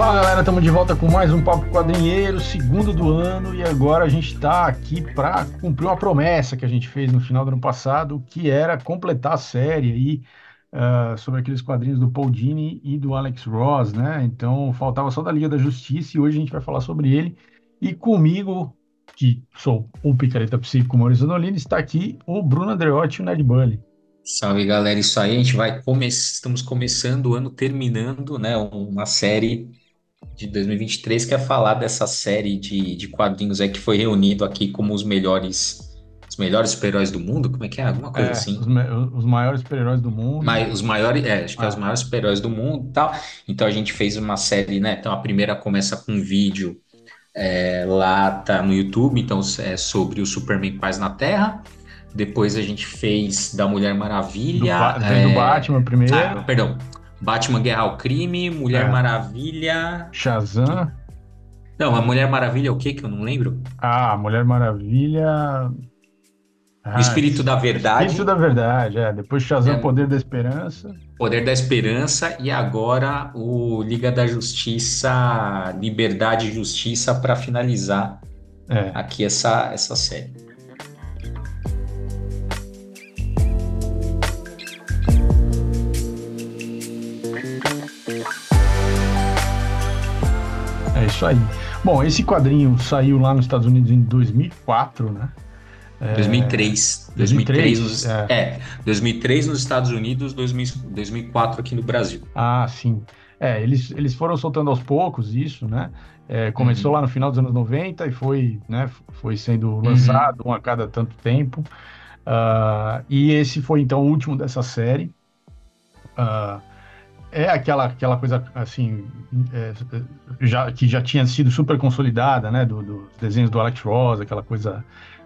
Fala galera, estamos de volta com mais um Papo Quadrinheiro, segundo do ano, e agora a gente está aqui para cumprir uma promessa que a gente fez no final do ano passado, que era completar a série aí uh, sobre aqueles quadrinhos do Paul Dini e do Alex Ross, né? Então faltava só da Liga da Justiça e hoje a gente vai falar sobre ele. E comigo, que sou o Picareta Psíquico Maurício Donolini, está aqui o Bruno Andreotti e o Ned Bunny. Salve galera, isso aí, a gente vai come... estamos começando o ano terminando, né, uma série de 2023, que é falar dessa série de, de quadrinhos aí que foi reunido aqui como os melhores os melhores super-heróis do mundo, como é que é? Alguma coisa É, assim. os, os maiores super-heróis do mundo. Mai- os maiores, é, acho que é os Ah. maiores super-heróis do mundo e tal. Então a gente fez uma série, né? Então a primeira começa com um vídeo é, lá tá no YouTube, então é sobre o Superman Paz na Terra. Depois a gente fez da Mulher Do, Maravilha. Do é, Batman primeiro, ah, perdão. Batman Guerra ao Crime, Mulher É. Maravilha. Shazam, Não, a Mulher Maravilha é o quê que eu não lembro? ah, Mulher Maravilha. O Espírito da Verdade, Espírito da Verdade, é. Depois Shazam, É. Poder da Esperança. Poder da Esperança e agora o Liga da Justiça, Liberdade e Justiça para finalizar É. aqui essa, essa série. Isso aí. Bom, esse quadrinho saiu lá nos Estados Unidos em 2004, né? É, 2003. 2003, 2003 nos, é. é. 2003 nos Estados Unidos, 2000 2004 aqui no Brasil. Ah, sim. É, eles, eles foram soltando aos poucos isso, né? É, começou Uhum. lá no final dos anos 90 e foi, né, foi sendo lançado um a cada tanto tempo. Ah, e esse foi então o último dessa série. Ah, é aquela, aquela coisa assim é, já, que já tinha sido super consolidada, né? Do, dos desenhos do Alex Ross, aquela coisa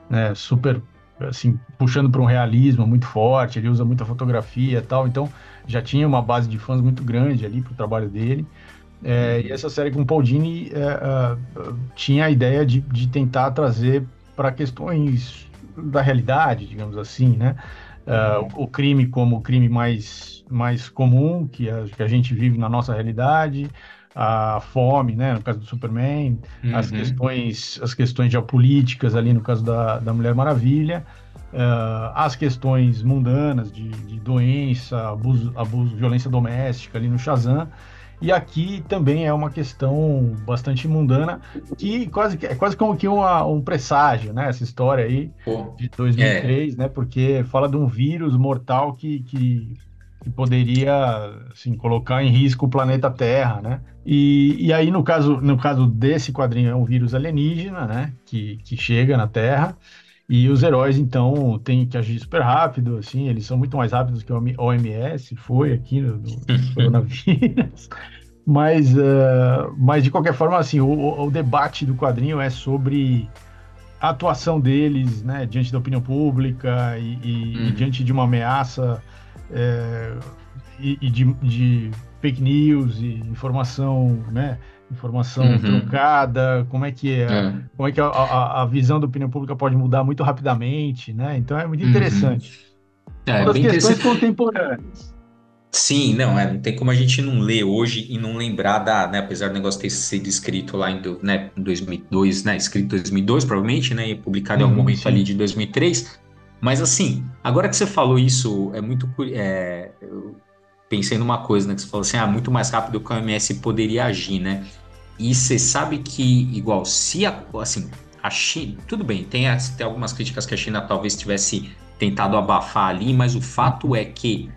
né, super assim puxando para um realismo muito forte. Ele usa muita fotografia e tal, então já tinha uma base de fãs muito grande ali para o trabalho dele. É, e essa série com o Paul Dini é, ah, tinha a ideia de, de tentar trazer para questões da realidade, digamos assim, né? Ah, o, crime como o crime mais, mais comum que a, que a gente vive na nossa realidade, a fome, né? No caso do Superman, as Uhum. questões, as questões geopolíticas ali no caso da, da Mulher Maravilha, ah, as questões mundanas de, de doença, abuso, abuso, violência doméstica ali no Shazam. E aqui também é uma questão bastante mundana, que quase é quase como que uma- um presságio, né? Essa história aí Pô, de 2003, né? Porque fala de um vírus mortal que, que, que poderia assim, colocar em risco o planeta Terra, né? E, e aí, no caso, no caso desse quadrinho, é um vírus alienígena, né? Que, que chega na Terra. E os heróis, então, têm que agir super rápido, assim, eles são muito mais rápidos que o OMS foi aqui no, no coronavírus. Mas, eh, mas, de qualquer forma, assim, o, o- debate do quadrinho é sobre a atuação deles, né, diante da opinião pública e, e- e Uhum. diante de uma ameaça é, e, e de, de fake news e informação, né, informação Uhum. truncada, como é que é, é. como é que a, a- a visão da opinião pública pode mudar muito rapidamente, né? Então é muito Uhum. interessante. É, Uma das bem questões contemporâneas. Sim, não, é, não tem como a gente não ler hoje e não lembrar da, né, apesar do negócio ter sido escrito lá em, né, em 2002, né, escrito em 2002 provavelmente, né, e publicado em algum Uhum, momento sim. ali de 2003, mas assim, agora que você falou isso, é muito, é, eu pensei numa coisa, né, que você falou assim, ah, muito mais rápido que a OMS poderia agir, né, e você sabe que, igual, se, a, assim, a China, tudo bem, tem, as- tem algumas críticas que a China talvez tivesse tentado abafar ali, mas o fato é que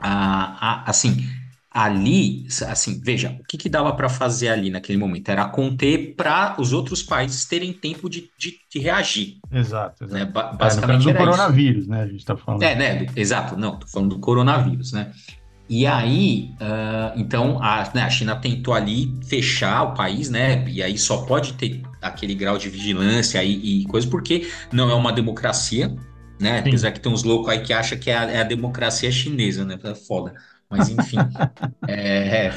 a- a- assim, ali, assim, veja, o que que dava para fazer ali naquele momento? Era conter para os outros países terem tempo de, de, de reagir, Exato, exato. né? Ba- É, no caso basicamente do era isso. coronavírus, né? A gente está falando. É, né? do- exato, não, tô falando do coronavírus, né? E aí, ah, então, a, né, a China tentou ali fechar o país, né? E aí só pode ter aquele grau de vigilância e, e coisa, porque não é uma democracia, né? Sim. Apesar que tem uns loucos aí que acham que é a, é a democracia chinesa, né? É foda. Mas enfim. é,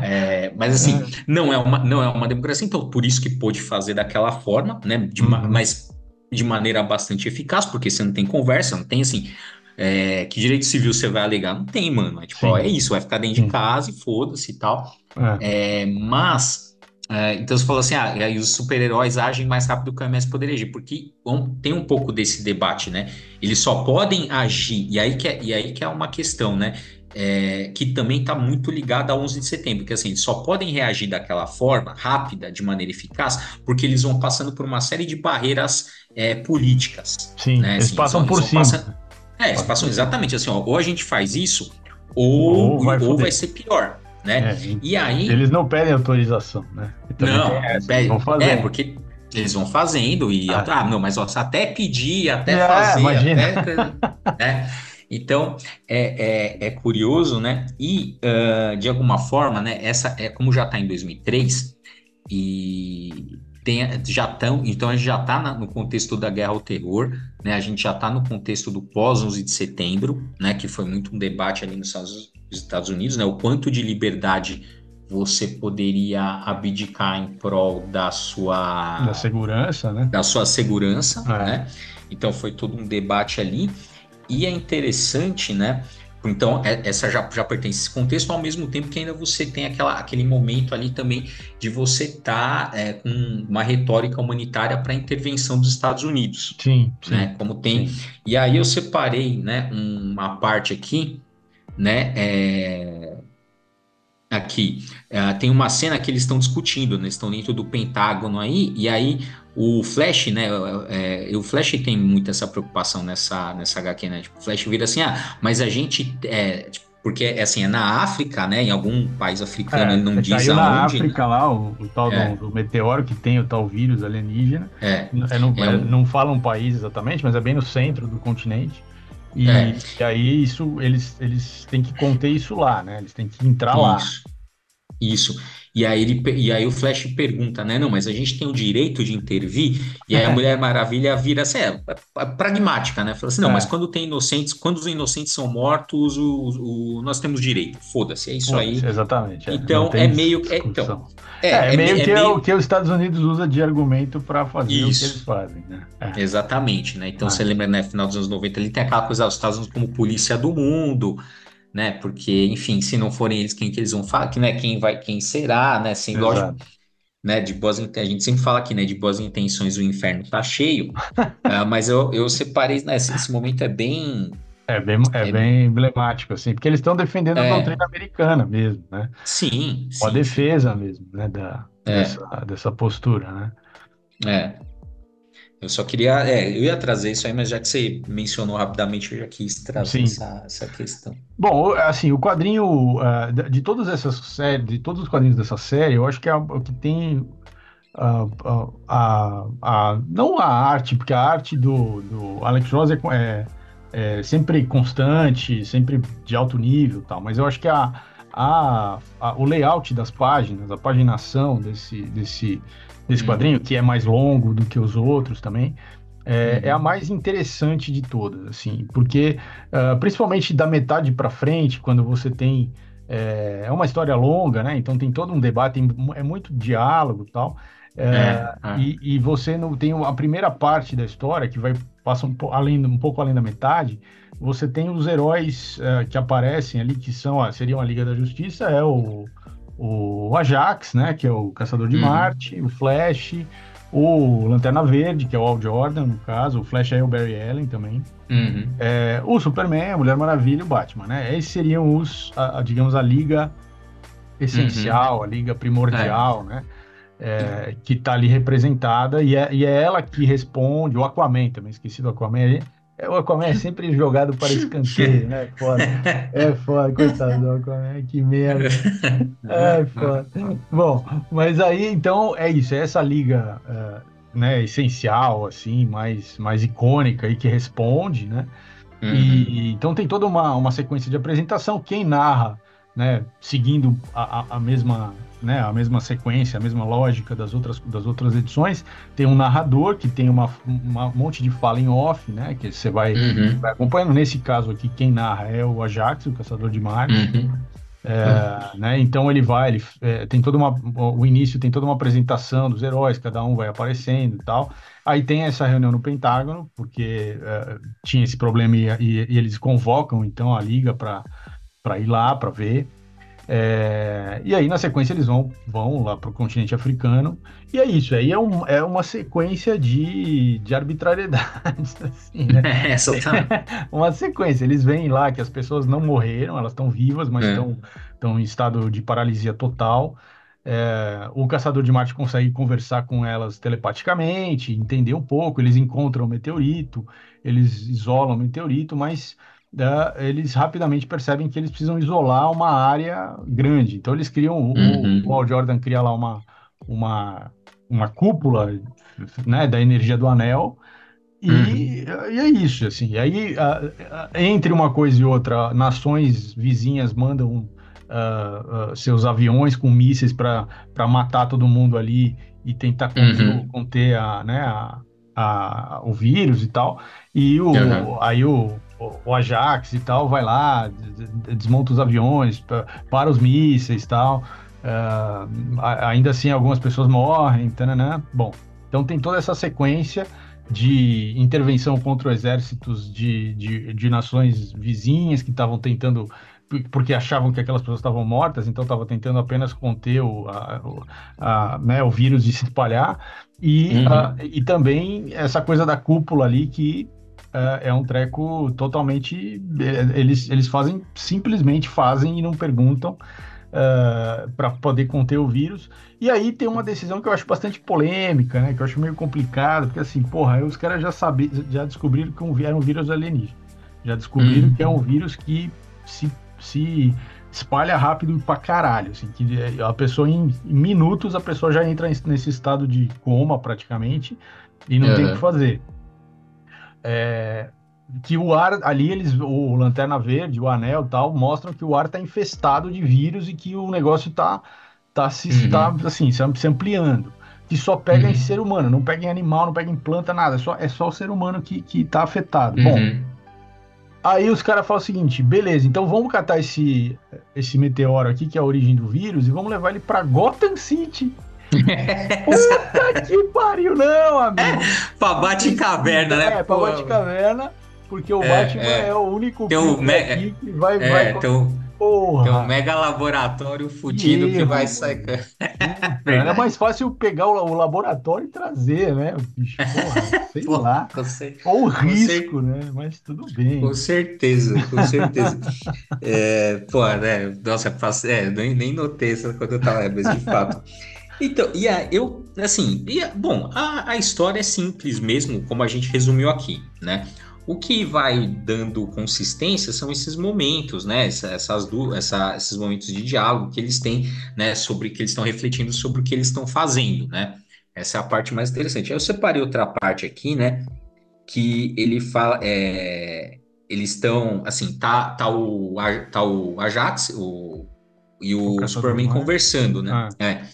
é, mas assim, não é uma, não é uma democracia, então por isso que pôde fazer daquela forma, né? De ma- Uhum. mas de maneira bastante eficaz, porque você não tem conversa, não tem assim. É, que direito civil você vai alegar? Não tem, mano. É tipo, ó, é isso, vai ficar dentro Sim. de casa e foda-se e tal. É. É, mas, é, então você falou assim, ah, e os super-heróis agem mais rápido que o MS poderia agir, porque tem um pouco desse debate, né? Eles só podem agir, e aí que é, e aí que é uma questão, né? É, que também está muito ligada a 11 de setembro, que assim, eles só podem reagir daquela forma, rápida, de maneira eficaz, porque eles vão passando por uma série de barreiras é, políticas. Sim, né? eles assim, passam por cima. Passando, é, eles passam exatamente assim, ó, ou a gente faz isso, ou, ou, vai, ou vai, ser pior. Né? É, e aí. Eles não pedem autorização, né? Não, pede, vão fazer. É, porque eles vão fazendo e. Ah, ah não, mas ó, até pedir, até é, fazer. Imagina. Até, né? Então é, é, é, curioso, né? E uh, de alguma forma, né? Essa é como já está em 2003 e tem, já estão, então a gente já está no contexto da guerra ao terror, né? A gente já está no contexto do pós 11 de setembro, né? Que foi muito um debate ali nos Estados Unidos, né? O quanto de liberdade você poderia abdicar em prol da sua da segurança, né? Da sua segurança, é. né? Então foi todo um debate ali. E é interessante, né? Então, é, essa já, já pertence a esse contexto, ao mesmo tempo que ainda você tem aquela, aquele momento ali também de você estar tá, é, com uma retórica humanitária para a intervenção dos Estados Unidos. Sim, né? sim Como tem. Sim. E aí eu separei né, uma parte aqui, né? É, aqui. É, tem uma cena que eles estão discutindo, né? Estão dentro do Pentágono aí, e aí o Flash, né? É, o Flash tem muito essa preocupação nessa, nessa HQ, né? Tipo, o Flash vira assim, ah, mas a gente. É, tipo, porque assim, é na África, né? Em algum país africano, é, ele não diz aonde. na África né? lá, o, o tal é. do, do, meteoro que tem o tal vírus alienígena. É. é não, é um... não fala um país exatamente, mas é bem no centro do continente. E, é. e, aí isso eles, eles têm que conter isso lá, né? Eles têm que entrar isso. lá. Isso. E aí, ele, e aí o Flash pergunta, né? Não, mas a gente tem o direito de intervir. E aí a Mulher Maravilha vira assim, é, é pragmática, né? Fala assim, não, é. mas quando tem inocentes, quando os inocentes são mortos, o, o nós temos direito. Foda-se, é isso aí. Exatamente. É. Então é meio que. É, então, é, é, é meio que é o que os Estados Unidos usa de argumento para fazer isso. o que eles fazem, né? Exatamente, né? Então ah. você lembra, né, final dos anos 90, ele tem aquela coisa, os Estados Unidos como polícia do mundo né? Porque, enfim, se não forem eles, quem que eles vão falar? Que, né, quem vai, quem será, né? Assim, lógico, né? De boas, a gente sempre fala aqui, né? De boas intenções o inferno tá cheio. uh, mas eu, eu separei, né? Esse, esse momento é bem é bem, é, é bem emblemático, assim, porque eles estão defendendo é, a doutrina americana mesmo, né? Sim. Sim, defesa sim. mesmo, né? Da, é. dessa, dessa postura, né? É. Eu só queria. É, eu ia trazer isso aí, mas já que você mencionou rapidamente, eu já quis trazer essa, essa, questão. Bom, assim, o quadrinho. Uh, de todas essas séries, de todos os quadrinhos dessa série, eu acho que é o que tem. Uh, a, a, não a arte, porque a arte do, do Alex Ross é, é, é, sempre constante, sempre de alto nível tal, mas eu acho que a, a, a, o layout das páginas, a paginação desse, desse, desse uhum. quadrinho, que é mais longo do que os outros também, é, uhum. é a mais interessante de todas, assim, porque uh, principalmente da metade para frente, quando você tem é, é, uma história longa, né? Então tem todo um debate, tem, é muito diálogo tal, é, é, e, e, você não tem a primeira parte da história que vai passa um, além, um pouco além da metade. Você tem os heróis uh, que aparecem ali que são seriam a Liga da Justiça, é o o Ajax, né, que é o Caçador de uhum. Marte, o Flash, o Lanterna Verde, que é o Al Jordan, no caso, o Flash é o Barry Allen também, uhum. é, o Superman, a Mulher Maravilha e o Batman, né? Esses seriam os, a, a, digamos, a liga essencial, uhum. a liga primordial, é. né? É, que está ali representada e é, e é ela que responde, o Aquaman também, esqueci do Aquaman, é, o Aquaman é sempre jogado para escanteio, né? Foda. É foda, coitado do Aquaman, que merda. É foda. Bom, mas aí então é isso, é essa liga uh, né, essencial, assim, mais, mais icônica e que responde, né? Uhum. E, então tem toda uma, uma sequência de apresentação. Quem narra, né, seguindo a, a, mesma né, a mesma sequência, a mesma lógica das outras, das outras edições. Tem um narrador que tem uma, uma um monte de fala em off, né, que você vai, uhum. vai, acompanhando. Nesse caso aqui, quem narra é o Ajax, o Caçador de Marte. Uhum. É, né, então ele vai, ele é, tem toda uma, o início tem toda uma apresentação dos heróis, cada um vai aparecendo e tal. Aí tem essa reunião no Pentágono, porque é, tinha esse problema e, e, e eles convocam então a liga para ir lá para ver. É, e aí, na sequência, eles vão, vão lá para o continente africano. E é isso, aí é, um, é uma sequência de, de arbitrariedades. Assim, né? É, uma sequência. Eles veem lá que as pessoas não morreram, elas estão vivas, mas estão é. em estado de paralisia total. É, o caçador de Marte consegue conversar com elas telepaticamente, entender um pouco. Eles encontram o meteorito, eles isolam o meteorito, mas é, eles rapidamente percebem que eles precisam isolar uma área grande. Então eles criam, uhum. o, Al Jordan cria lá uma, uma, uma cúpula né, da energia do anel. E, uhum. e é isso, assim. E aí, entre uma coisa e outra, nações vizinhas mandam uh, uh, seus aviões com mísseis para matar todo mundo ali e tentar conter, uhum. conter a, né, a, a, o vírus e tal. E o, uhum. aí o, o Ajax e tal vai lá, desmonta os aviões, para os mísseis e tal. Uh, ainda assim, algumas pessoas morrem, tananã. Bom, então tem toda essa sequência de intervenção contra exércitos de, de, de nações vizinhas que estavam tentando porque achavam que aquelas pessoas estavam mortas, então estava tentando apenas conter o, a, a, né, o vírus de se espalhar, e, uhum. a, e também essa coisa da cúpula ali que é um treco totalmente. É, eles, eles fazem, simplesmente fazem e não perguntam. Uh, para poder conter o vírus. E aí tem uma decisão que eu acho bastante polêmica, né? Que eu acho meio complicado, porque assim, porra, os caras já sabiam, já descobriram que era um vírus alienígena. Já descobriram uhum. que é um vírus que se se espalha rápido pra caralho, assim, que a pessoa em, em minutos a pessoa já entra nesse estado de coma praticamente e não uhum. tem o que fazer. É, que o ar ali eles o lanterna verde, o anel tal mostram que o ar está infestado de vírus e que o negócio está tá se uhum. tá, assim se ampliando que só pega uhum. em ser humano, não pega em animal, não pega em planta, nada, é só, é só o ser humano que, que tá afetado. Bom, uhum. Aí os caras falam o seguinte: beleza, então vamos catar esse, esse meteoro aqui, que é a origem do vírus, e vamos levar ele para Gotham City. Puta que pariu, não, amigo. pra Bate-Caverna, né? É, pra Bate-Caverna, porque o é, Batman é, é, o único tem um mega, que vai, é, vai... Tem um, Porra. Tem um mega laboratório fudido que vai sair. é mais fácil pegar o, o, laboratório e trazer, né? Bicho, porra, sei Pô, lá. Ou o risco, né? Mas tudo bem. Com certeza, com certeza. é, pô, né? Nossa, é, nem, nem notei isso quando eu tava, mas de fato. Então, e a, eu, assim, e a, bom, a, a história é simples mesmo, como a gente resumiu aqui, né? O que vai dando consistência são esses momentos, né? Essas, essa, esses momentos de diálogo que eles têm, né? Sobre que eles estão refletindo sobre o que eles estão fazendo, né? Essa é a parte mais interessante. Eu separei outra parte aqui, né? Que ele fala, é, eles estão, assim, tá, tá o, tá o Ajax, o e o, o Superman conversando, né? Ah. É.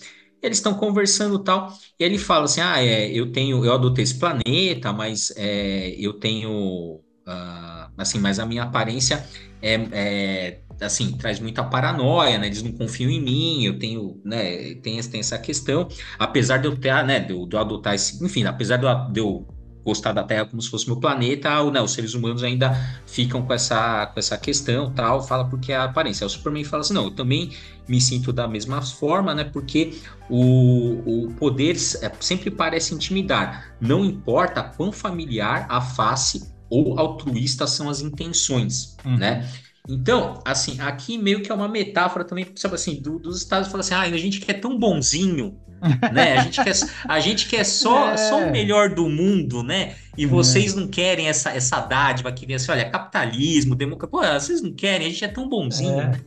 Eles estão conversando tal, e ele fala assim: Ah, é, eu tenho, eu adotei esse planeta, mas é, eu tenho. Uh, assim, mas a minha aparência é, é, assim, traz muita paranoia, né? Eles não confiam em mim, eu tenho, né? Tem, tem essa questão, apesar de eu ter, né? De eu, de eu adotar esse, enfim, apesar de eu, de eu gostar da Terra como se fosse meu planeta, ou, né, os seres humanos ainda ficam com essa, com essa questão, tal, fala porque é a aparência. O Superman fala assim, não, eu também me sinto da mesma forma, né, porque o, o poder é, sempre parece intimidar, não importa quão familiar a face ou altruísta são as intenções, uhum. né? Então, assim, aqui meio que é uma metáfora também, sabe assim, do, dos Estados falando assim, ah, a gente quer tão bonzinho, né? A gente quer, a gente quer só, é. só o melhor do mundo, né? E é. vocês não querem essa, essa dádiva que vem assim, olha, capitalismo, democracia, pô, vocês não querem, a gente é tão bonzinho. É.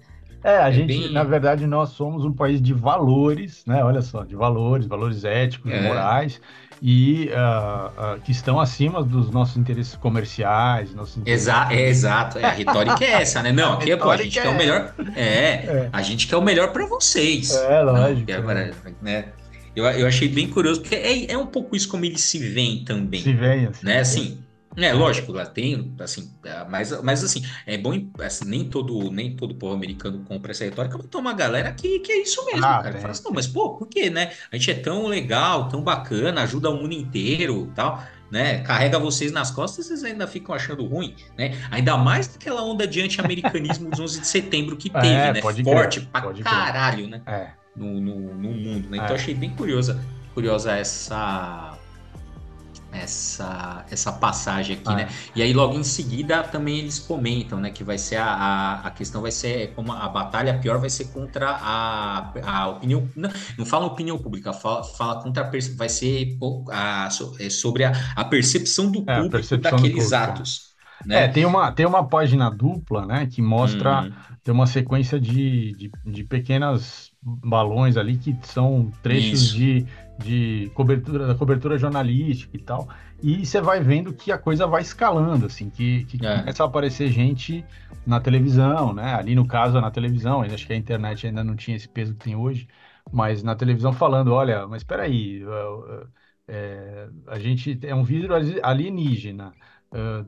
É, a é gente, bem... na verdade, nós somos um país de valores, né? Olha só, de valores, valores éticos, é. morais e uh, uh, que estão acima dos nossos interesses comerciais. Nossos interesses... Exa é, exato, é, a retórica é essa, né? Não, aqui é, pô, a gente é... quer o melhor. É, é, a gente quer o melhor para vocês. É, lógico. Não, é, né? Eu, eu achei bem curioso, porque é, é um pouco isso como eles se veem também. Se veem, assim. Né? Assim, é, lógico, lá tem, assim, é, mas, mas assim, é bom, assim, nem todo, nem todo povo americano compra essa retórica, mas tem uma galera que, que é isso mesmo, ah, cara. É. Fala assim, não, mas pô, por quê, né? A gente é tão legal, tão bacana, ajuda o mundo inteiro tal. né? Carrega vocês nas costas, vocês ainda ficam achando ruim, né? Ainda mais daquela onda de anti-americanismo dos 11 de setembro que teve, é, né? Forte crer, pra caralho, crer. né? É. No, no, no, mundo, né? Então é. achei bem curiosa, curiosa essa essa, essa passagem aqui, ah. né? E aí logo em seguida também eles comentam, né? Que vai ser a, a, a questão vai ser como a batalha pior vai ser contra a, a opinião, não, não fala opinião pública, fala, fala contra a, vai ser a, é sobre a, a percepção do é, público percepção daqueles do público. atos. Né? É, tem uma, tem uma página dupla, né? Que mostra, uhum. tem uma sequência de, de, de pequenas balões ali que são trechos Isso. de de cobertura, da cobertura jornalística e tal. E você vai vendo que a coisa vai escalando, assim, que, que é. começa a aparecer gente na televisão, né? Ali no caso, na televisão, acho que a internet ainda não tinha esse peso que tem hoje, mas na televisão falando, olha, mas espera aí, é, a gente é um vidro alienígena. Uh,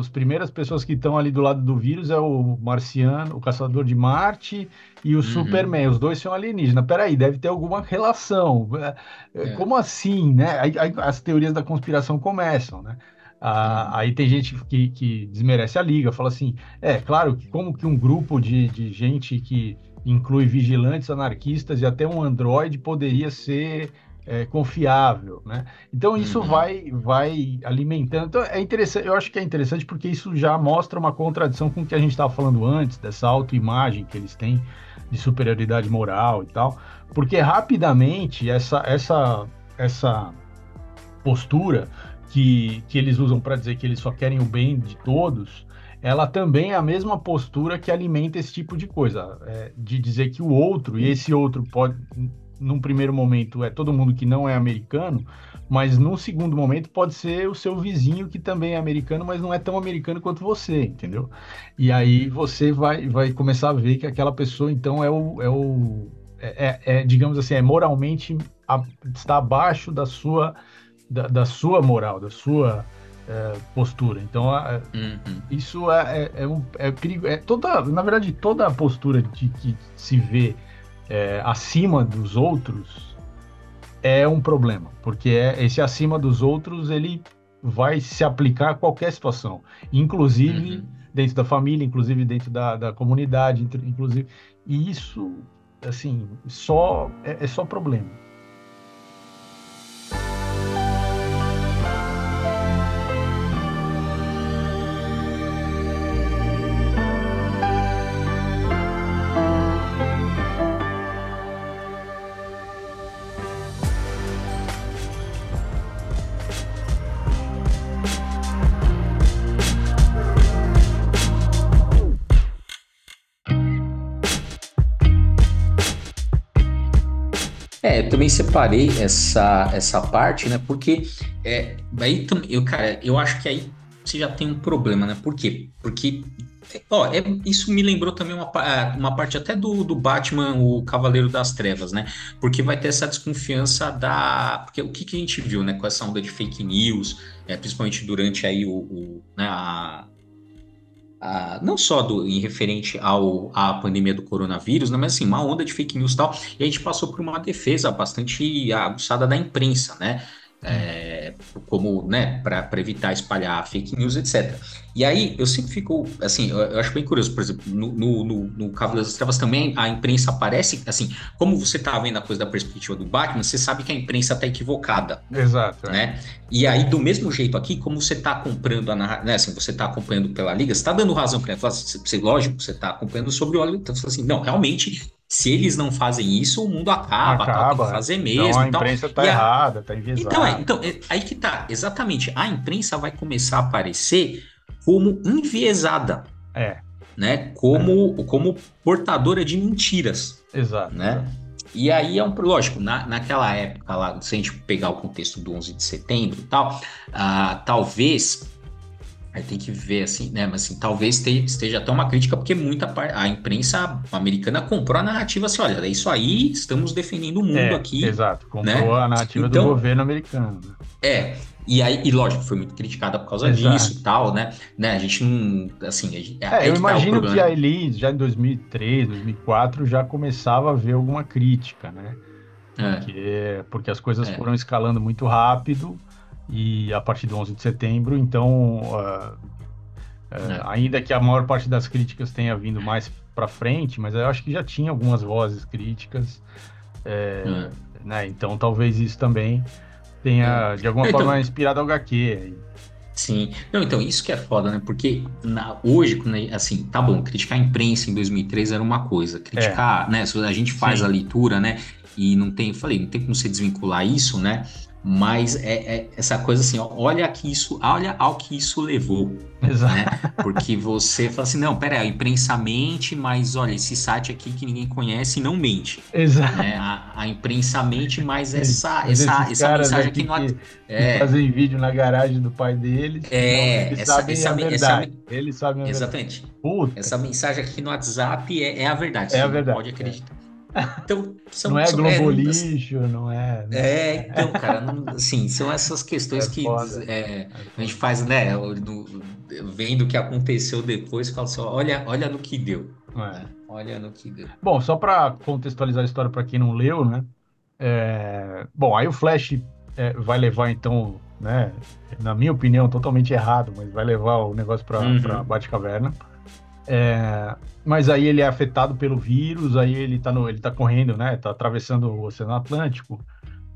as primeiras pessoas que estão ali do lado do vírus é o marciano, o caçador de Marte e o uhum. Superman. Os dois são alienígenas. Peraí, deve ter alguma relação. É. é. Como assim, né? Aí, aí, as teorias da conspiração começam, né? Ah, uhum. Aí tem gente que, que desmerece a liga, fala assim, é claro como que um grupo de, de gente que inclui vigilantes, anarquistas e até um androide poderia ser é, confiável, né? Então isso uhum. vai vai alimentando. Então é interessante, eu acho que é interessante porque isso já mostra uma contradição com o que a gente estava falando antes dessa autoimagem que eles têm de superioridade moral e tal, porque rapidamente essa essa essa postura que, que eles usam para dizer que eles só querem o bem de todos, ela também é a mesma postura que alimenta esse tipo de coisa, é, de dizer que o outro, e esse outro pode, num primeiro momento é todo mundo que não é americano, mas num segundo momento pode ser o seu vizinho que também é americano, mas não é tão americano quanto você, entendeu? E aí você vai, vai começar a ver que aquela pessoa então é o, é o é, é, é digamos assim, é moralmente a, está abaixo da sua da, da sua moral, da sua é, postura. Então, a, uhum. isso é, é, é, um, é perigo. É toda, na verdade, toda a postura de que se vê é, acima dos outros é um problema, porque é, esse acima dos outros ele vai se aplicar a qualquer situação, inclusive uhum. dentro da família, inclusive dentro da, da comunidade, inclusive e isso assim só é, é só problema. Separei essa, essa parte, né? Porque é, aí eu, cara, eu acho que aí você já tem um problema, né? Por quê? Porque ó, é, isso me lembrou também uma, uma parte até do, do Batman, o Cavaleiro das Trevas, né? Porque vai ter essa desconfiança da. Porque o que, que a gente viu, né? Com essa onda de fake news, é, principalmente durante aí o, o né, a, não só do, em referente ao, à pandemia do coronavírus, né, mas assim, uma onda de fake news e tal, e a gente passou por uma defesa bastante aguçada da imprensa, né? É, como, né, para evitar espalhar fake news, etc. E aí eu sempre fico, assim, eu, eu acho bem curioso, por exemplo, no, no, no, no Cavaleiro das Trevas também a imprensa aparece, assim, como você tá vendo a coisa da perspectiva do Batman, você sabe que a imprensa tá equivocada. Exato. É. Né? É. E aí, do mesmo jeito aqui, como você tá acompanhando a narrativa, né, assim, você tá acompanhando pela Liga, você tá dando razão para ela, você, lógico, você tá acompanhando sobre o óleo, então você fala assim, não, realmente se eles não fazem isso, o mundo acaba, acaba tem que fazer então mesmo. Então a imprensa está errada, está enviesada. Então, é, então é, aí que tá, exatamente. A imprensa vai começar a aparecer como enviesada. É. Né? Como, é. como portadora de mentiras. Exato. Né? E aí é um. Lógico, na, naquela época lá, se a gente pegar o contexto do 11 de setembro e tal, uh, talvez Aí tem que ver assim, né? Mas assim, talvez esteja até uma crítica, porque muita a imprensa americana comprou a narrativa assim: olha, é isso aí, estamos defendendo o mundo é, aqui. Exato, comprou né? a narrativa então, do governo americano. É, e aí, e lógico, foi muito criticada por causa exato. disso e tal, né? né? A gente não. Assim, gente, é, é eu que tá imagino que ali, já em 2003, 2004, já começava a ver alguma crítica, né? É. Porque, porque as coisas é. foram escalando muito rápido e a partir do 11 de setembro, então, uh, uh, ainda que a maior parte das críticas tenha vindo mais para frente, mas eu acho que já tinha algumas vozes críticas, é, é. né? Então talvez isso também tenha é. de alguma então, forma inspirado ao HQ. Sim, não, então isso que é foda, né? Porque na, hoje, assim, tá bom, criticar a imprensa em 2003 era uma coisa, criticar, é. né? A gente faz Sim. a leitura, né? E não tem, falei, não tem como você desvincular isso, né? mas é, é, essa coisa assim, ó, olha que isso, olha ao que isso levou, Exato. né? Porque você fala assim, não, pera, a imprensa mente, mas olha, esse site aqui que ninguém conhece não mente. Exato. Né? A, a imprensa mente, mas essa, essa, essa mensagem aqui, não... Que, é, fazem vídeo na garagem do pai deles, é, eles essa, sabem essa, a verdade. Essa, eles sabem a exatamente. verdade. Essa mensagem aqui no WhatsApp é, é a verdade. É a verdade. pode acreditar. Então, são, não é são, é, lixo, não é. Não é, é, então, cara, não, assim, são essas questões é que é, a gente faz, né? No, vendo o que aconteceu depois, fala assim, olha, olha no que deu. É. Olha no que deu. Bom, só para contextualizar a história para quem não leu, né? É, bom, aí o Flash vai levar então, né? Na minha opinião, totalmente errado, mas vai levar o negócio para uhum. Batcaverna. É, mas aí ele é afetado pelo vírus, aí ele tá, no, ele tá correndo, né? Tá atravessando o Oceano Atlântico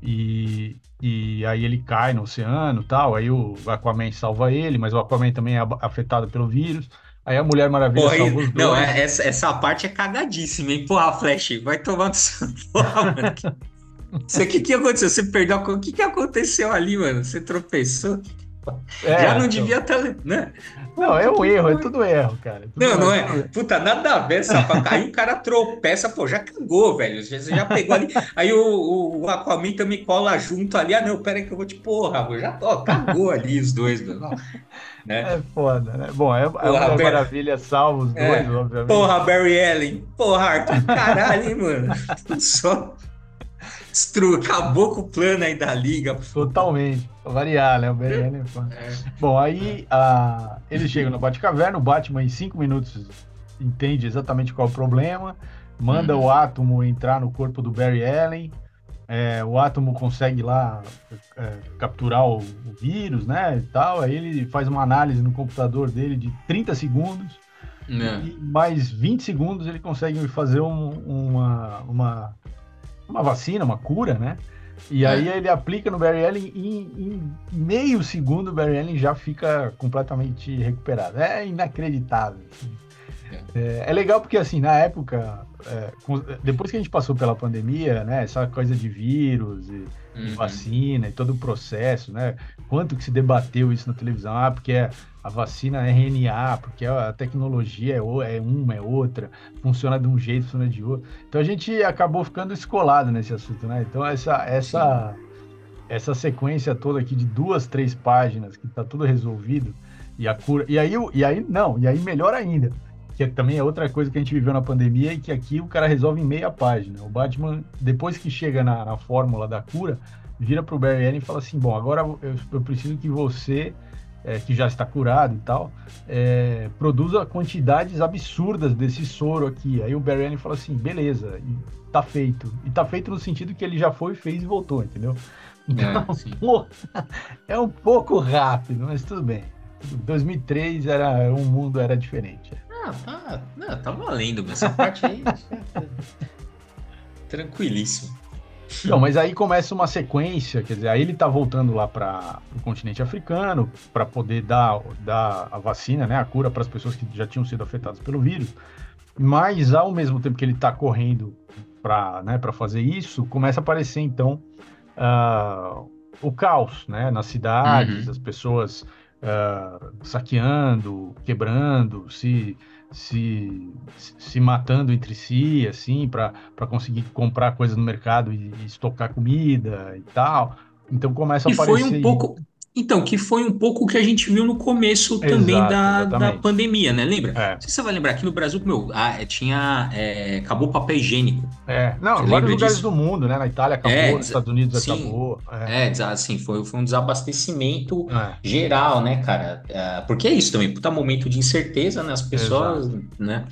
e, e aí ele cai no oceano tal. Aí o Aquaman salva ele, mas o Aquaman também é afetado pelo vírus. Aí a Mulher Maravilha Porra, salva os dois. Não, é, essa, essa parte é cagadíssima, hein? Porra, Flash, vai tomar no seu... Porra, mano. O que, que aconteceu? Você perdeu. O que, que aconteceu ali, mano? Você tropeçou? É, Já não então... devia estar. Tá, né? Não, é um erro, é tudo erro, cara. Tudo não, não é. Puta, nada a ver, sabe? Aí o cara tropeça, pô, já cagou, velho. Você já pegou ali. Aí o, o Aquaman também cola junto ali. Ah, não, pera aí que eu vou te. Porra, já ó, cagou ali os dois, meu. Né? É foda, né? Bom, é, porra, é uma Bar... maravilha, salva os é. dois, é. obviamente. Porra, Barry Allen. Porra, Arthur, caralho, hein, mano. Só. Destru... Acabou com o plano aí da liga. Totalmente. Pra variar, né? O BN é. Bom, aí a... ele chega no Batcaverna, o Batman em cinco minutos entende exatamente qual é o problema, manda uhum. o Átomo entrar no corpo do Barry Allen, é, o Átomo consegue lá é, capturar o, o, vírus, né, e tal, aí ele faz uma análise no computador dele de 30 segundos, é. e mais 20 segundos ele consegue fazer um, uma, uma uma vacina, uma cura, né? E é. aí ele aplica no Barry Allen e em, meio segundo o Barry Allen já fica completamente recuperado. É inacreditável. Assim. É, é, legal porque, assim, na época, é, depois que a gente passou pela pandemia, né, essa coisa de vírus e, uhum. vacina e todo o processo, né, quanto que se debateu isso na televisão, ah, porque a vacina é RNA, porque a tecnologia é, é uma, é outra, funciona de um jeito, funciona de outro. Então a gente acabou ficando escolado nesse assunto, né, então essa, essa, essa sequência toda aqui de duas, três páginas, que tá tudo resolvido, e a cura, e aí, e aí não, e aí melhor ainda, que também é outra coisa que a gente viveu na pandemia e que aqui o cara resolve em meia página. O Batman, depois que chega na, na fórmula da cura, vira para o Barry Allen e fala assim, bom, agora eu, eu preciso que você, é, que já está curado e tal, é, produza quantidades absurdas desse soro aqui. Aí o Barry Allen fala assim, beleza, tá feito. E tá feito no sentido que ele já foi, fez e voltou, entendeu? Então, é, é um pouco rápido, mas tudo bem. 2003 era um mundo era diferente. Ah, tá, não, tá valendo, essa parte aí. Tranquilíssimo. Não, mas aí começa uma sequência, quer dizer, aí ele tá voltando lá para o continente africano para poder dar, dar a vacina, né, a cura para as pessoas que já tinham sido afetadas pelo vírus. Mas ao mesmo tempo que ele está correndo para né, fazer isso, começa a aparecer então uh, o caos, né, nas cidades, uhum. as pessoas uh, saqueando, quebrando, se, se, se matando entre si, assim, para conseguir comprar coisas no mercado e, e, estocar comida e tal. Então começa a e aparecer. Foi um pouco, então, que foi um pouco o que a gente viu no começo também Exato, da, da pandemia, né? Lembra? É. Se você vai lembrar, aqui no Brasil, meu, ah, é, tinha. É, acabou o papel higiênico. É, não, você vários lugares disso? do mundo, né? Na Itália acabou, é, nos Estados Unidos sim, acabou. É, é assim, foi, foi um desabastecimento é. geral, né, cara? É, porque é isso também, puta momento de incerteza, né? As pessoas, Exato. né?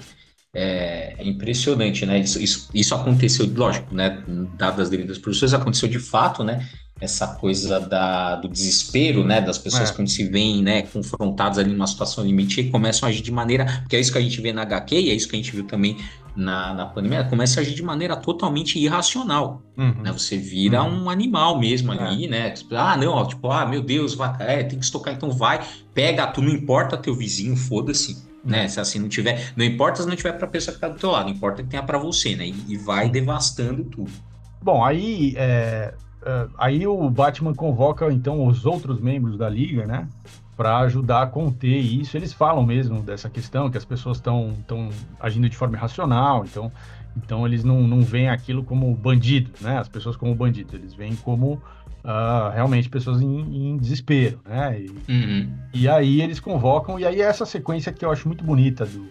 É, impressionante, né? Isso, isso, isso aconteceu, lógico, né? Dadas as devidas produções, aconteceu de fato, né? essa coisa da, do desespero, né, das pessoas é. quando se veem, né, confrontadas ali numa situação limite e começam a agir de maneira, porque é isso que a gente vê na HQ e é isso que a gente viu também na, na pandemia, começa a agir de maneira totalmente irracional, uhum. né, você vira uhum. um animal mesmo ali, é. né, tipo, ah, não, ó, tipo, ah, meu Deus, vai, é, tem que estocar, então vai, pega, tu não importa teu vizinho, foda-se, né? Se assim não tiver, não importa se não tiver para a pessoa que do teu lado, importa que tenha para você, né? E, e, vai devastando tudo. Bom, aí é, Uh, aí o Batman convoca então os outros membros da liga, né, para ajudar a conter isso. Eles falam mesmo dessa questão que as pessoas estão estão agindo de forma irracional, então então eles não, não veem aquilo como bandido, né? As pessoas como bandido, eles veem como uh, realmente pessoas em, em desespero, né? E, uhum. e, aí eles convocam e aí é essa sequência que eu acho muito bonita do,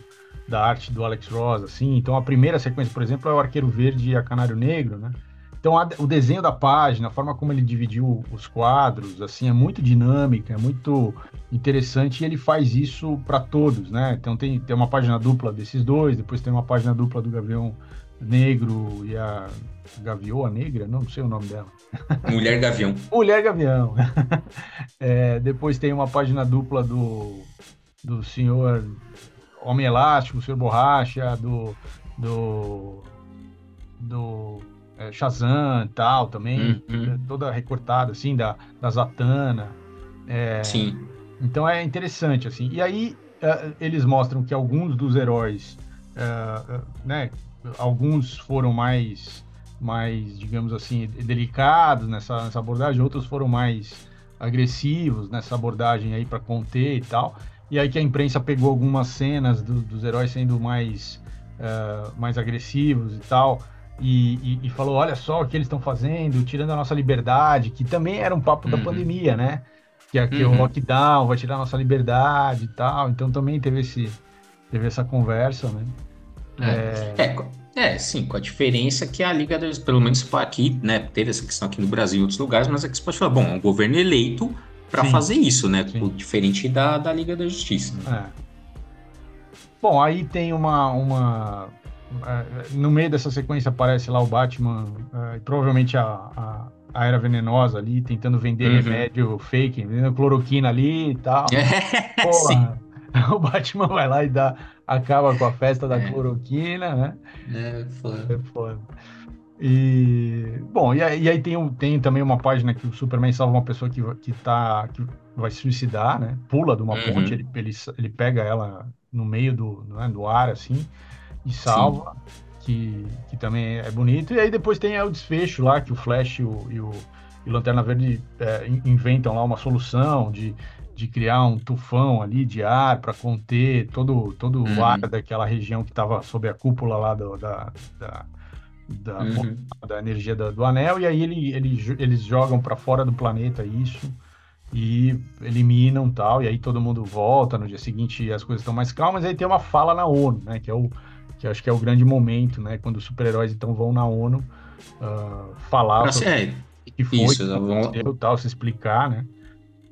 da arte do Alex Ross, assim. Então a primeira sequência, por exemplo, é o Arqueiro Verde e a Canário Negro, né? Então, a, o desenho da página, a forma como ele dividiu os quadros, assim, é muito dinâmica, é muito interessante e ele faz isso para todos, né? Então, tem, tem uma página dupla desses dois, depois tem uma página dupla do Gavião Negro e a Gavioa Negra, não, sei o nome dela. Mulher Gavião. Mulher Gavião. É, depois tem uma página dupla do, do senhor Homem Elástico, o senhor Borracha, do, do, do é, Shazam e tal também, uhum. toda recortada, assim, da, da Zatanna. É, Sim. Então é interessante, assim. E aí é, eles mostram que alguns dos heróis, é, é, né, alguns foram mais, mais, digamos assim, delicados nessa, nessa abordagem, outros foram mais agressivos nessa abordagem aí para conter e tal. E aí que a imprensa pegou algumas cenas do, dos heróis sendo mais, uh, mais agressivos e tal e, e, e, falou: olha só o que eles estão fazendo, tirando a nossa liberdade, que também era um papo uhum. da pandemia, né? Que aqui uhum. o lockdown vai tirar a nossa liberdade e tal. Então também teve, esse, teve essa conversa, né? É, é... é, é sim, com a diferença que a Liga, das, pelo menos aqui, né, teve essa questão aqui no Brasil e em outros lugares, mas aqui você pode falar, bom, é um governo eleito para fazer isso, né? Sim. Diferente da, da Liga da Justiça. Né? É. Bom, aí tem uma, uma é, no meio dessa sequência aparece lá o Batman, uh, provavelmente a, a, a, Era Venenosa ali, tentando vender uhum. remédio fake, vendendo cloroquina ali e tal. É, Porra, o Batman vai lá e dá, acaba com a festa da é. cloroquina, né? É, foda. É foda. E, bom, e aí, e aí, tem, tem também uma página que o Superman salva uma pessoa que, que, tá, que vai se suicidar, né? Pula de uma uhum. ponte, ele, ele, ele pega ela no meio do, né, do ar, assim, e salva, que, que também é bonito. E aí depois tem o desfecho lá, que o Flash e o, e o, e Lanterna Verde é, inventam lá uma solução de, de criar um tufão ali de ar para conter todo, todo uhum. o ar daquela região que estava sob a cúpula lá do, da, da, da, uhum. da energia do, do, anel. E aí ele, ele, eles jogam para fora do planeta isso e eliminam tal, e aí todo mundo volta, no dia seguinte as coisas estão mais calmas, aí tem uma fala na ONU, né, que é o, que acho que é o grande momento, né? Quando os super-heróis então vão na ONU uh, falar sobre é, o que foi, isso, que vão... tal, se explicar, né?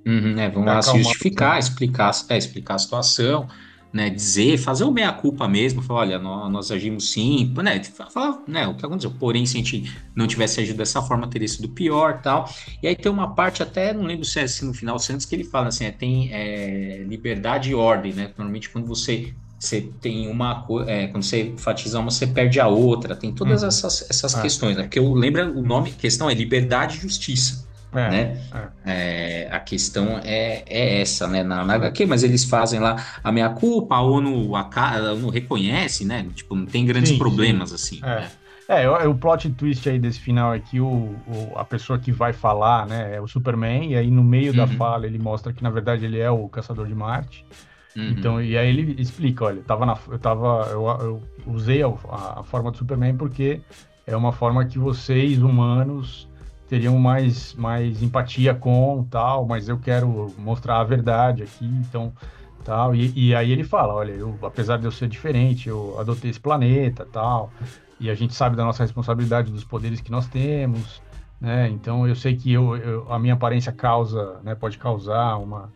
Uhum, é, vão lá se justificar, explicar, é, explicar a situação, né? Dizer, fazer o meia-culpa mesmo, falar, olha, nós, nós, agimos sim, né? Falar, né? O que aconteceu, porém, se a gente não tivesse agido dessa forma, teria sido pior tal. E aí tem uma parte, até não lembro se é assim no final, Santos, que ele fala assim, é, tem é, liberdade e ordem, né? Normalmente quando você você tem uma é, quando você enfatiza uma, você perde a outra, tem todas uhum. essas, essas é. questões, né? Porque eu lembro o nome, questão é liberdade e justiça. É, né? É. é a questão é, é essa, né? Na, na HQ, mas eles fazem lá a minha culpa, a ONU, a, a ONU reconhece, né? Tipo, não tem grandes sim, problemas sim. assim. É. Né? É, o, plot twist aí desse final é que o, o, a pessoa que vai falar, né, é o Superman, e aí no meio uhum. da fala ele mostra que na verdade ele é o Caçador de Marte. Uhum. Então, e aí ele explica, olha, eu tava na, eu tava, eu, eu usei a, a, forma do Superman porque é uma forma que vocês humanos teriam mais, mais empatia com tal, mas eu quero mostrar a verdade aqui, então tal. E, e aí ele fala, olha, eu, apesar de eu ser diferente, eu adotei esse planeta, tal, e a gente sabe da nossa responsabilidade dos poderes que nós temos, né? Então eu sei que eu, eu a minha aparência causa, né, pode causar uma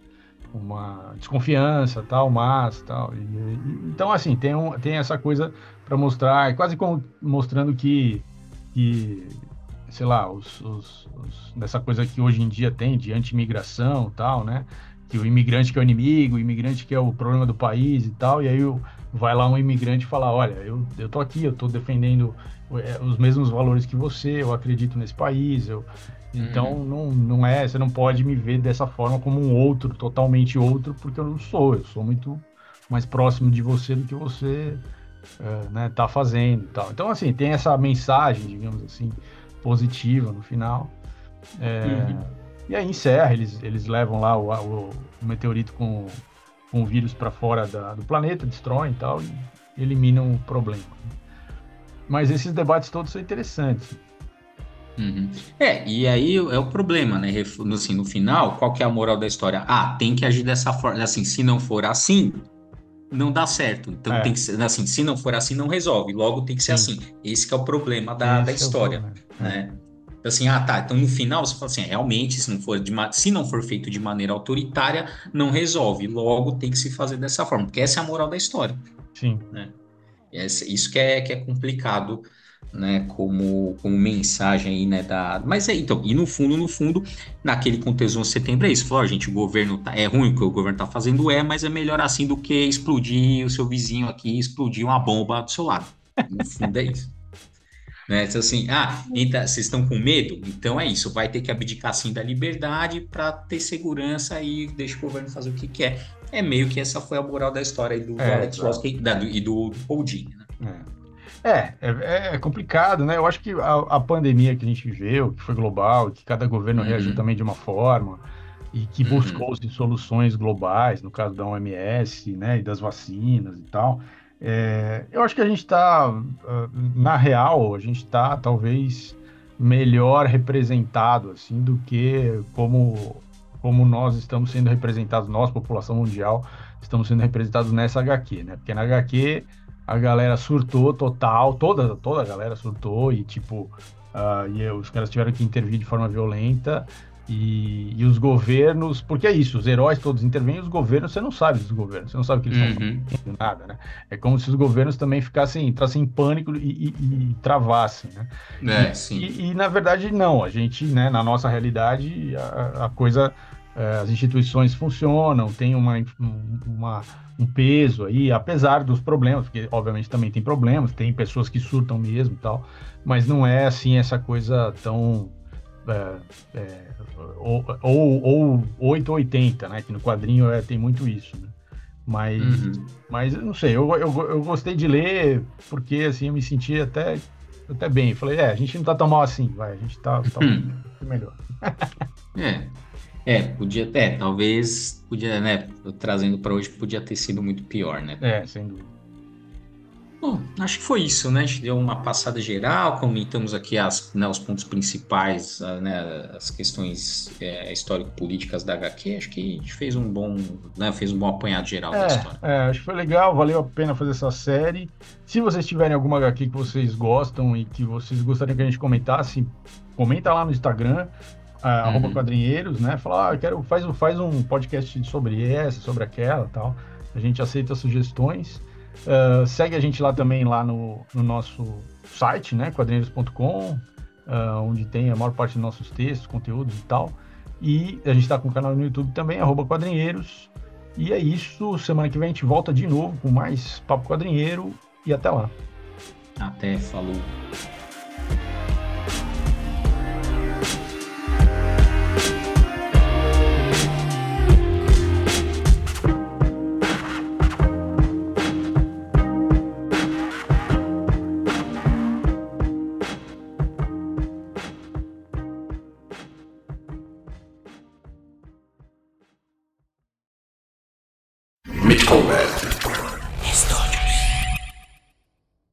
uma desconfiança, tal, mas tal. E, e, então, assim, tem, um, tem essa coisa para mostrar, quase como mostrando que, que sei lá, os, os, os, dessa coisa que hoje em dia tem de anti-imigração e tal, né? Que o imigrante que é o inimigo, o imigrante que é o problema do país e tal, e aí vai lá um imigrante e fala, olha, eu, eu tô aqui, eu tô defendendo é, os mesmos valores que você, eu acredito nesse país, eu... Então uhum. não, não é, você não pode me ver dessa forma como um outro, totalmente outro, porque eu não sou, eu sou muito mais próximo de você do que você é, né, tá fazendo e tal. Então, assim, tem essa mensagem, digamos assim, positiva no final. É, uhum. E aí encerra, eles, eles levam lá o, o, o meteorito com, com o vírus para fora da, do planeta, destroem e tal, e eliminam o problema. Mas esses debates todos são interessantes. Uhum. É, e aí é o problema, né? Assim, no final, qual que é a moral da história? Ah, tem que agir dessa forma. Assim, se não for assim, não dá certo. Então é. tem que ser assim, se não for assim, não resolve. Logo tem que ser Sim. assim. Esse é o problema da, da é história, é né? Então, assim, ah, tá. Então no final você fala assim, realmente, se não for de se não for feito de maneira autoritária, não resolve. Logo tem que se fazer dessa forma, porque essa é a moral da história. Sim. Né? isso que é, que é complicado né, como, como mensagem aí, né, da... Mas é, então, e no fundo, no fundo, naquele contexto de setembro é isso, falou, gente, o governo tá, é ruim o que o governo tá fazendo, é, mas é melhor assim do que explodir o seu vizinho aqui, explodir uma bomba do seu lado. No fundo é isso. né, então assim, ah, então, vocês estão com medo? Então é isso, vai ter que abdicar assim da liberdade para ter segurança e deixa o governo fazer o que quer. É meio que essa foi a moral da história aí do, é, Alex Ross e do, do Paul Dini, né? É. É, é, é, complicado, né? Eu acho que a, a, pandemia que a gente viveu, que foi global, que cada governo uhum. reagiu também de uma forma, e que uhum. buscou-se soluções globais, no caso da OMS, né, e das vacinas e tal, é, eu acho que a gente está, ah, na real, a gente está talvez melhor representado, assim, do que como, como nós estamos sendo representados, nós, população mundial, estamos sendo representados nessa HQ, né? Porque na HQ a galera surtou total, toda, toda a galera surtou e tipo, uh, e os caras tiveram que intervir de forma violenta e, e, os governos, porque é isso, os heróis todos intervêm, os governos, você não sabe dos governos, você não sabe que eles uhum. estão nada, né? É como se os governos também ficassem, entrassem em pânico e, e, e travassem, né? É, e, sim. E, na verdade, não, a gente, né, na nossa realidade, a, a coisa as instituições funcionam, tem uma, uma, um peso aí, apesar dos problemas, porque obviamente também tem problemas, tem pessoas que surtam mesmo e tal, mas não é assim essa coisa tão. É, é, ou, ou, ou 880, né? Que no quadrinho é, tem muito isso, né? Mas, uhum. mas não sei, eu, eu, eu gostei de ler porque assim eu me senti até, até bem. Falei, é, a gente não tá tão mal assim, vai, a gente tá, tá uhum. melhor. é. É, podia, é, talvez, podia, né, trazendo para hoje, podia ter sido muito pior, né? É, sem dúvida. Bom, acho que foi isso, né? A gente deu uma passada geral, comentamos aqui as, né, os pontos principais, né, as questões é, histórico-políticas da HQ. Acho que a gente fez um bom, né, fez um bom apanhado geral é, da história. É, acho que foi legal, valeu a pena fazer essa série. Se vocês tiverem alguma HQ que vocês gostam e que vocês gostariam que a gente comentasse, comenta lá no Instagram uh, uhum. arroba quadrinheiros, né? Falar, ah, quero, faz, faz um podcast sobre essa, sobre aquela tal. A gente aceita sugestões. Uh, segue a gente lá também, lá no, no nosso site, né? quadrinheiros.com, uh, onde tem a maior parte dos nossos textos, conteúdos e tal. E a gente está com o canal no YouTube também, arroba quadrinheiros. E é isso. Semana que vem a gente volta de novo com mais Papo Quadrinheiro. E até lá. Até, falou.